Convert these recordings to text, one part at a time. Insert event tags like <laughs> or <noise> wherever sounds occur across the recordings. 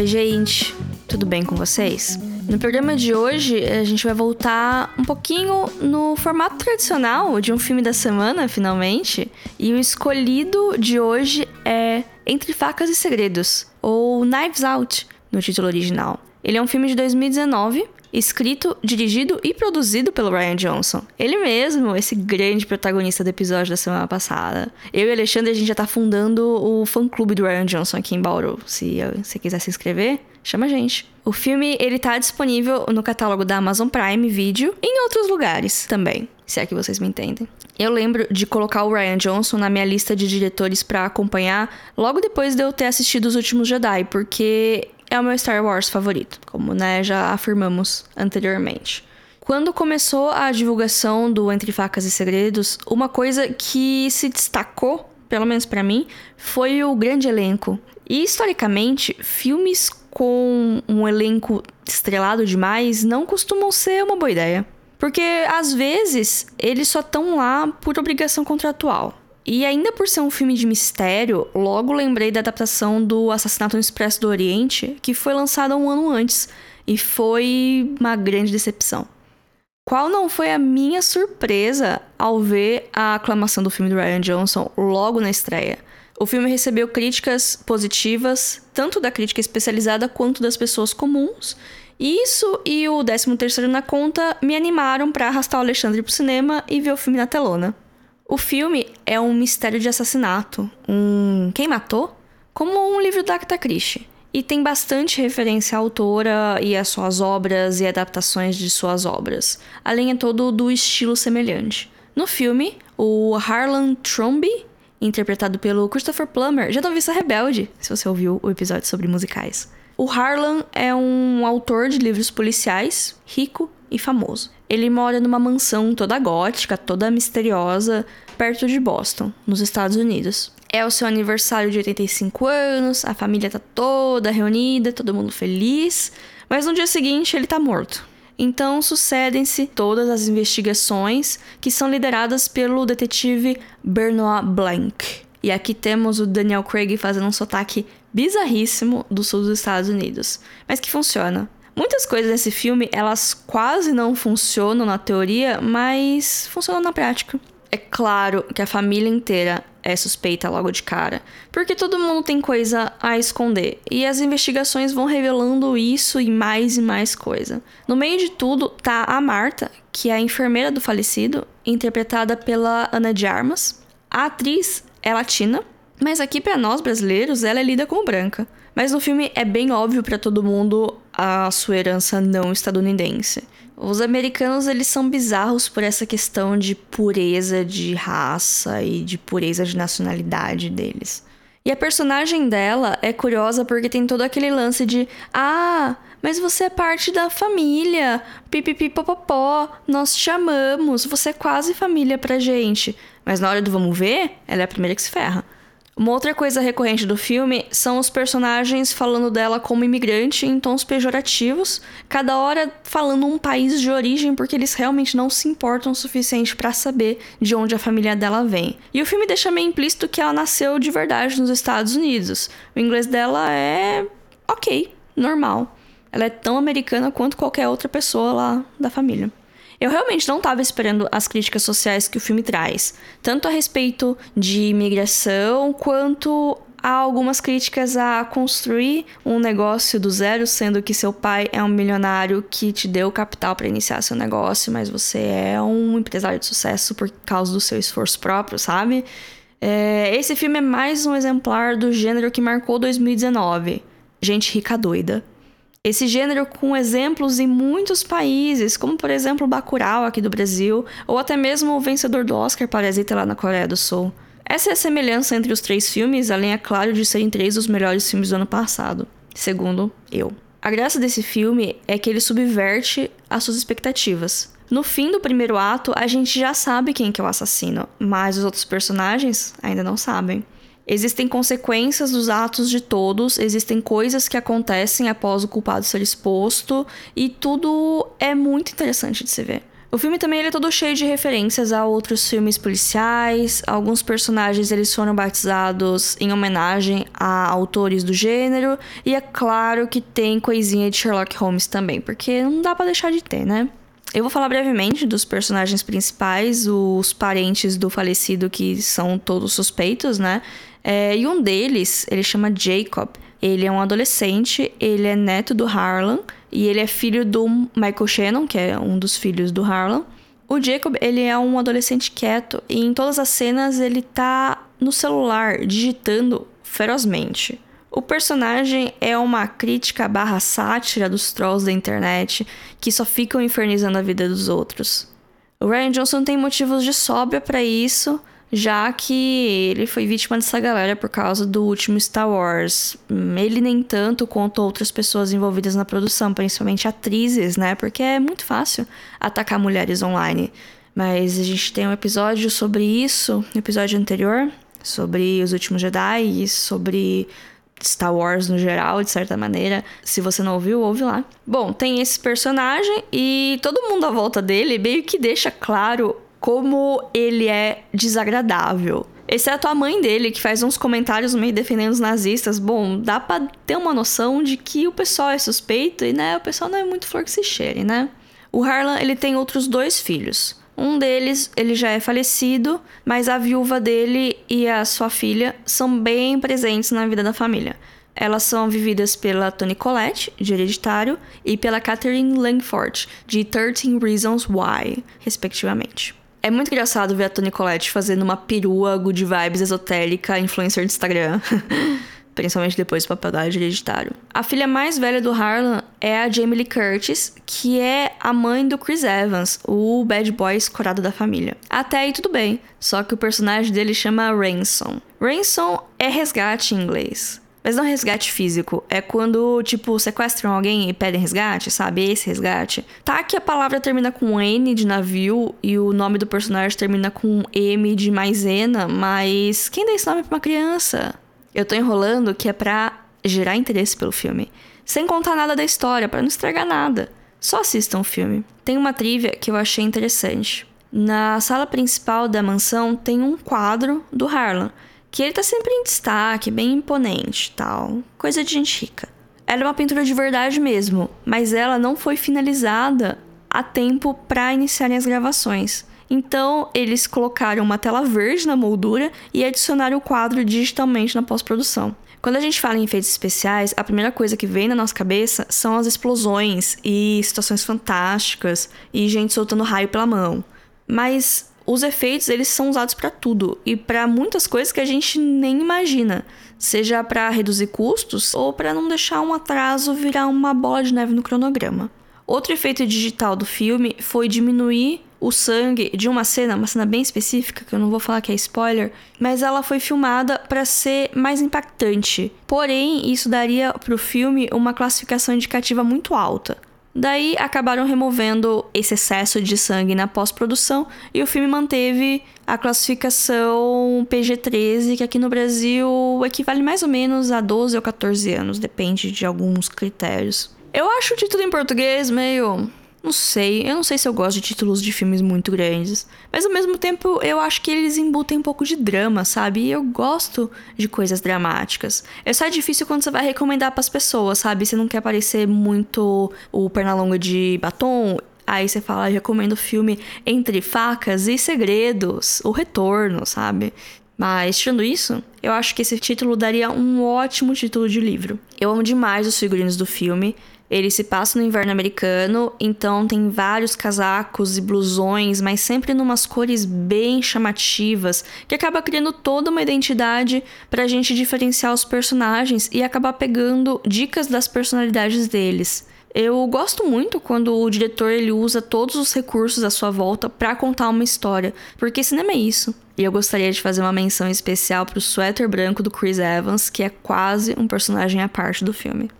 Oi, gente, tudo bem com vocês? No programa de hoje, a gente vai voltar um pouquinho no formato tradicional de um filme da semana, finalmente. E o escolhido de hoje é Entre Facas e Segredos, ou Knives Out, no título original. Ele é um filme de 2019 escrito, dirigido e produzido pelo Ryan Johnson. Ele mesmo, esse grande protagonista do episódio da semana passada. Eu e Alexandre, a gente já tá fundando o fã-clube do Ryan Johnson aqui em Bauru. Se você quiser se inscrever, chama a gente. O filme, ele tá disponível no catálogo da Amazon Prime Video e em outros lugares também, se é que vocês me entendem. Eu lembro de colocar o Ryan Johnson na minha lista de diretores para acompanhar logo depois de eu ter assistido Os Últimos Jedi, porque é o meu Star Wars favorito, como né, já afirmamos anteriormente. Quando começou a divulgação do Entre Facas e Segredos, uma coisa que se destacou, pelo menos para mim, foi o grande elenco. E historicamente, filmes com um elenco estrelado demais não costumam ser uma boa ideia. Porque às vezes eles só estão lá por obrigação contratual. E ainda por ser um filme de mistério, logo lembrei da adaptação do Assassinato no Expresso do Oriente, que foi lançada um ano antes e foi uma grande decepção. Qual não foi a minha surpresa ao ver a aclamação do filme do Ryan Johnson logo na estreia? O filme recebeu críticas positivas, tanto da crítica especializada quanto das pessoas comuns. Isso e o 13 terceiro na conta me animaram para arrastar o Alexandre pro cinema e ver o filme na telona. O filme é um mistério de assassinato, um quem matou, como um livro da Agatha Christie. E tem bastante referência à autora e às suas obras e adaptações de suas obras, além de todo do estilo semelhante. No filme, o Harlan Tromby, interpretado pelo Christopher Plummer, já Vista Rebelde, se você ouviu o episódio sobre musicais. O Harlan é um autor de livros policiais, rico e famoso. Ele mora numa mansão toda gótica, toda misteriosa, perto de Boston, nos Estados Unidos. É o seu aniversário de 85 anos, a família tá toda reunida, todo mundo feliz, mas no dia seguinte ele tá morto. Então sucedem-se todas as investigações que são lideradas pelo detetive Benoit Blanc. E aqui temos o Daniel Craig fazendo um sotaque bizarríssimo do sul dos Estados Unidos, mas que funciona. Muitas coisas desse filme, elas quase não funcionam na teoria, mas funcionam na prática. É claro que a família inteira é suspeita logo de cara, porque todo mundo tem coisa a esconder, e as investigações vão revelando isso e mais e mais coisa. No meio de tudo tá a Marta, que é a enfermeira do falecido, interpretada pela Ana de Armas. A atriz é latina, mas aqui para nós brasileiros ela é lida como branca. Mas no filme é bem óbvio para todo mundo a sua herança não estadunidense. Os americanos eles são bizarros por essa questão de pureza de raça e de pureza de nacionalidade deles. E a personagem dela é curiosa porque tem todo aquele lance de ah, mas você é parte da família, pipipipopopó, nós te chamamos, você é quase família pra gente. Mas na hora do vamos ver, ela é a primeira que se ferra. Uma outra coisa recorrente do filme são os personagens falando dela como imigrante em tons pejorativos, cada hora falando um país de origem porque eles realmente não se importam o suficiente para saber de onde a família dela vem. E o filme deixa meio implícito que ela nasceu de verdade nos Estados Unidos. O inglês dela é ok, normal. Ela é tão americana quanto qualquer outra pessoa lá da família. Eu realmente não estava esperando as críticas sociais que o filme traz, tanto a respeito de imigração quanto há algumas críticas a construir um negócio do zero, sendo que seu pai é um milionário que te deu capital para iniciar seu negócio, mas você é um empresário de sucesso por causa do seu esforço próprio, sabe? É, esse filme é mais um exemplar do gênero que marcou 2019. Gente rica doida. Esse gênero com exemplos em muitos países, como por exemplo Bacurau aqui do Brasil, ou até mesmo o vencedor do Oscar Parasita lá na Coreia do Sul. Essa é a semelhança entre os três filmes, além, é claro, de serem três dos melhores filmes do ano passado, segundo eu. A graça desse filme é que ele subverte as suas expectativas. No fim do primeiro ato, a gente já sabe quem que é o assassino, mas os outros personagens ainda não sabem. Existem consequências dos atos de todos, existem coisas que acontecem após o culpado ser exposto, e tudo é muito interessante de se ver. O filme também é todo cheio de referências a outros filmes policiais. Alguns personagens eles foram batizados em homenagem a autores do gênero e é claro que tem coisinha de Sherlock Holmes também, porque não dá para deixar de ter, né? Eu vou falar brevemente dos personagens principais, os parentes do falecido que são todos suspeitos, né? É, e um deles, ele chama Jacob. Ele é um adolescente, ele é neto do Harlan e ele é filho do Michael Shannon, que é um dos filhos do Harlan. O Jacob, ele é um adolescente quieto e em todas as cenas ele tá no celular digitando ferozmente. O personagem é uma crítica barra sátira dos trolls da internet que só ficam infernizando a vida dos outros. O Ryan Johnson tem motivos de sobra para isso, já que ele foi vítima dessa galera por causa do último Star Wars. Ele nem tanto quanto outras pessoas envolvidas na produção, principalmente atrizes, né? Porque é muito fácil atacar mulheres online. Mas a gente tem um episódio sobre isso, no episódio anterior, sobre os últimos Jedi e sobre Star Wars no geral, de certa maneira. Se você não ouviu, ouve lá. Bom, tem esse personagem e todo mundo à volta dele meio que deixa claro como ele é desagradável. Exceto a mãe dele, que faz uns comentários meio defendendo os nazistas. Bom, dá pra ter uma noção de que o pessoal é suspeito e, né, o pessoal não é muito flor que se cheire, né? O Harlan, ele tem outros dois filhos. Um deles, ele já é falecido, mas a viúva dele e a sua filha são bem presentes na vida da família. Elas são vividas pela Toni Collette, de Hereditário, e pela Catherine Langford, de 13 Reasons Why, respectivamente. É muito engraçado ver a Toni Collette fazendo uma perua good vibes esotérica influencer de Instagram. <laughs> Principalmente depois do papel da hereditário. A filha mais velha do Harlan é a Jamie Lee Curtis, que é a mãe do Chris Evans, o bad boy escorado da família. Até aí tudo bem, só que o personagem dele chama Ransom. Ransom é resgate em inglês. Mas não resgate físico. É quando, tipo, sequestram alguém e pedem resgate, sabe? Esse resgate. Tá que a palavra termina com N de navio e o nome do personagem termina com M de maisena, mas quem dá esse nome pra uma criança? Eu tô enrolando que é pra gerar interesse pelo filme. Sem contar nada da história, para não estragar nada. Só assistam o filme. Tem uma trivia que eu achei interessante. Na sala principal da mansão tem um quadro do Harlan que ele tá sempre em destaque, bem imponente tal. Coisa de gente rica. Ela é uma pintura de verdade mesmo, mas ela não foi finalizada a tempo para iniciarem as gravações. Então, eles colocaram uma tela verde na moldura e adicionaram o quadro digitalmente na pós-produção. Quando a gente fala em efeitos especiais, a primeira coisa que vem na nossa cabeça são as explosões e situações fantásticas e gente soltando raio pela mão. Mas os efeitos eles são usados para tudo e para muitas coisas que a gente nem imagina, seja para reduzir custos ou para não deixar um atraso virar uma bola de neve no cronograma. Outro efeito digital do filme foi diminuir o sangue de uma cena, uma cena bem específica, que eu não vou falar que é spoiler, mas ela foi filmada para ser mais impactante. Porém, isso daria para o filme uma classificação indicativa muito alta. Daí acabaram removendo esse excesso de sangue na pós-produção e o filme manteve a classificação PG-13, que aqui no Brasil equivale mais ou menos a 12 ou 14 anos, depende de alguns critérios. Eu acho o título em português meio não sei, eu não sei se eu gosto de títulos de filmes muito grandes, mas ao mesmo tempo eu acho que eles embutem um pouco de drama, sabe? E eu gosto de coisas dramáticas. É só difícil quando você vai recomendar para as pessoas, sabe? Você não quer parecer muito o Pernalonga de batom, Aí você fala, recomendo o filme Entre Facas e Segredos, O Retorno, sabe? Mas, tirando isso, eu acho que esse título daria um ótimo título de livro. Eu amo demais os figurinos do filme. Ele se passa no inverno americano, então tem vários casacos e blusões, mas sempre numas cores bem chamativas, que acaba criando toda uma identidade pra gente diferenciar os personagens e acabar pegando dicas das personalidades deles. Eu gosto muito quando o diretor ele usa todos os recursos à sua volta para contar uma história, porque cinema é isso. E eu gostaria de fazer uma menção especial pro suéter branco do Chris Evans, que é quase um personagem à parte do filme.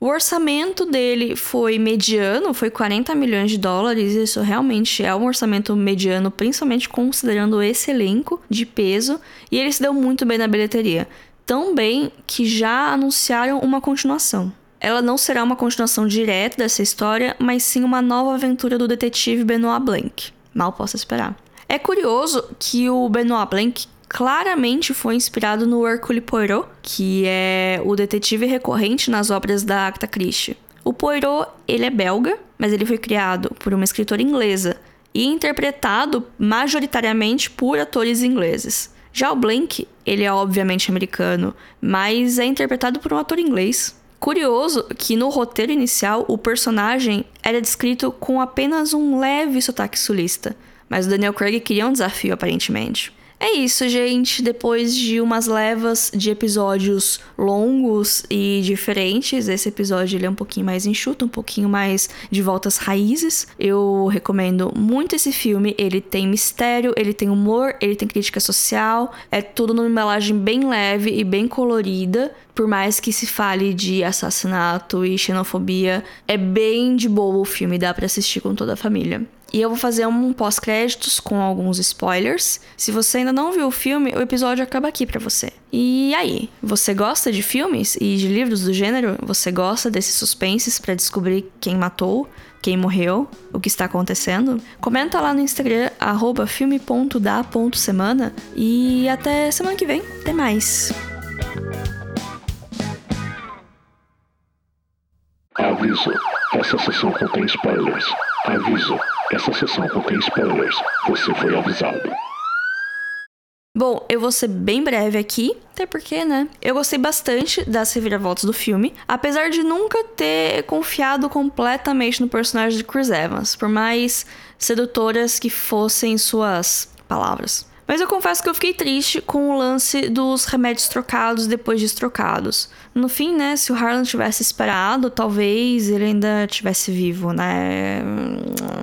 O orçamento dele foi mediano, foi 40 milhões de dólares. Isso realmente é um orçamento mediano, principalmente considerando esse elenco de peso. E ele se deu muito bem na bilheteria. Tão bem que já anunciaram uma continuação. ela não será uma continuação direta dessa história, mas sim uma nova aventura do detetive Benoit Blanc. Mal posso esperar. É curioso que o Benoit Blanc claramente foi inspirado no Hercule Poirot, que é o detetive recorrente nas obras da Agatha Christie. O Poirot, ele é belga, mas ele foi criado por uma escritora inglesa e interpretado majoritariamente por atores ingleses. Já o Blank, ele é obviamente americano, mas é interpretado por um ator inglês. Curioso que no roteiro inicial o personagem era descrito com apenas um leve sotaque sulista, mas o Daniel Craig queria um desafio aparentemente. É isso, gente. Depois de umas levas de episódios longos e diferentes, esse episódio ele é um pouquinho mais enxuto, um pouquinho mais de voltas raízes. Eu recomendo muito esse filme. Ele tem mistério, ele tem humor, ele tem crítica social. É tudo numa embalagem bem leve e bem colorida. Por mais que se fale de assassinato e xenofobia, é bem de boa o filme, dá para assistir com toda a família. E eu vou fazer um pós-créditos com alguns spoilers. Se você ainda não viu o filme, o episódio acaba aqui para você. E aí, você gosta de filmes e de livros do gênero? Você gosta desses suspenses para descobrir quem matou, quem morreu, o que está acontecendo? Comenta lá no Instagram filme.da.semana e até semana que vem. Até mais. Aviso: essa sessão contém spoilers. Aviso: essa sessão contém spoilers. Você foi avisado. Bom, eu vou ser bem breve aqui, até porque, né? Eu gostei bastante das reviravoltas do filme, apesar de nunca ter confiado completamente no personagem de Chris Evans, por mais sedutoras que fossem suas palavras. Mas eu confesso que eu fiquei triste com o lance dos remédios trocados depois de trocados. No fim, né, se o Harlan tivesse esperado, talvez ele ainda tivesse vivo, né?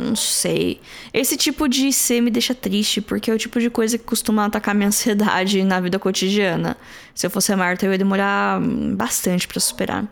Não sei. Esse tipo de ser me deixa triste, porque é o tipo de coisa que costuma atacar minha <laughs> ansiedade na vida cotidiana. Se eu fosse a Marta, eu ia demorar bastante para superar.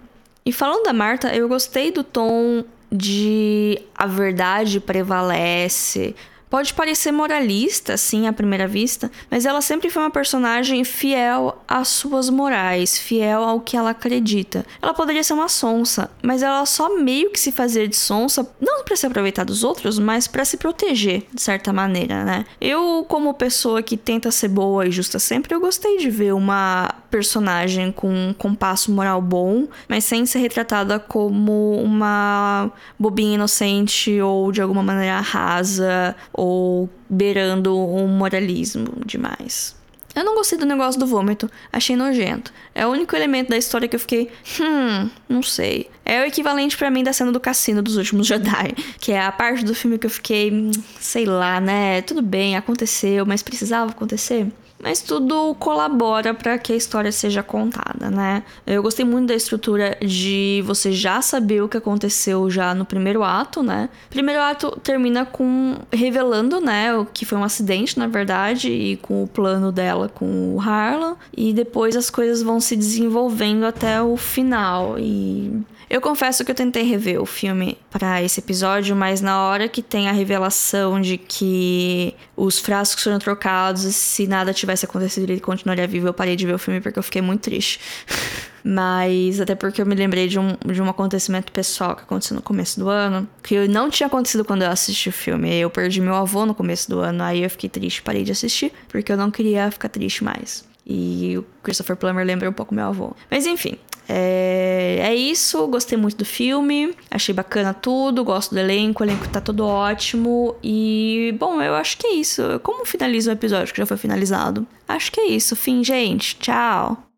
E falando da Marta, eu gostei do tom de a verdade prevalece, Pode parecer moralista, assim, à primeira vista, mas ela sempre foi uma personagem fiel às suas morais, fiel ao que ela acredita. Ela poderia ser uma sonsa, mas ela só meio que se fazia de sonsa, não para se aproveitar dos outros, mas para se proteger, de certa maneira, né? Eu, como pessoa que tenta ser boa e justa sempre, eu gostei de ver uma personagem com um compasso moral bom, mas sem ser retratada como uma bobinha inocente ou de alguma maneira rasa ou beirando um moralismo demais. Eu não gostei do negócio do vômito, achei nojento. É o único elemento da história que eu fiquei, hum, não sei. É o equivalente para mim da cena do cassino dos últimos <laughs> Jedi, que é a parte do filme que eu fiquei, hum, sei lá, né? Tudo bem, aconteceu, mas precisava acontecer mas tudo colabora para que a história seja contada, né? Eu gostei muito da estrutura de você já saber o que aconteceu já no primeiro ato, né? Primeiro ato termina com revelando, né, o que foi um acidente, na verdade, e com o plano dela com o Harlan, e depois as coisas vão se desenvolvendo até o final e eu confesso que eu tentei rever o filme para esse episódio, mas na hora que tem a revelação de que os frascos foram trocados e se nada tivesse acontecido ele continuaria vivo, eu parei de ver o filme porque eu fiquei muito triste. <laughs> Mas até porque eu me lembrei de um, de um acontecimento pessoal que aconteceu no começo do ano, que não tinha acontecido quando eu assisti o filme. Eu perdi meu avô no começo do ano, aí eu fiquei triste, parei de assistir, porque eu não queria ficar triste mais. E o Christopher Plummer lembra um pouco meu avô. Mas enfim, é, é, isso, gostei muito do filme, achei bacana tudo, gosto do elenco, o elenco tá todo ótimo. E, bom, eu acho que é isso. Como finaliza o episódio que já foi finalizado? Acho que é isso. Fim, gente. Tchau.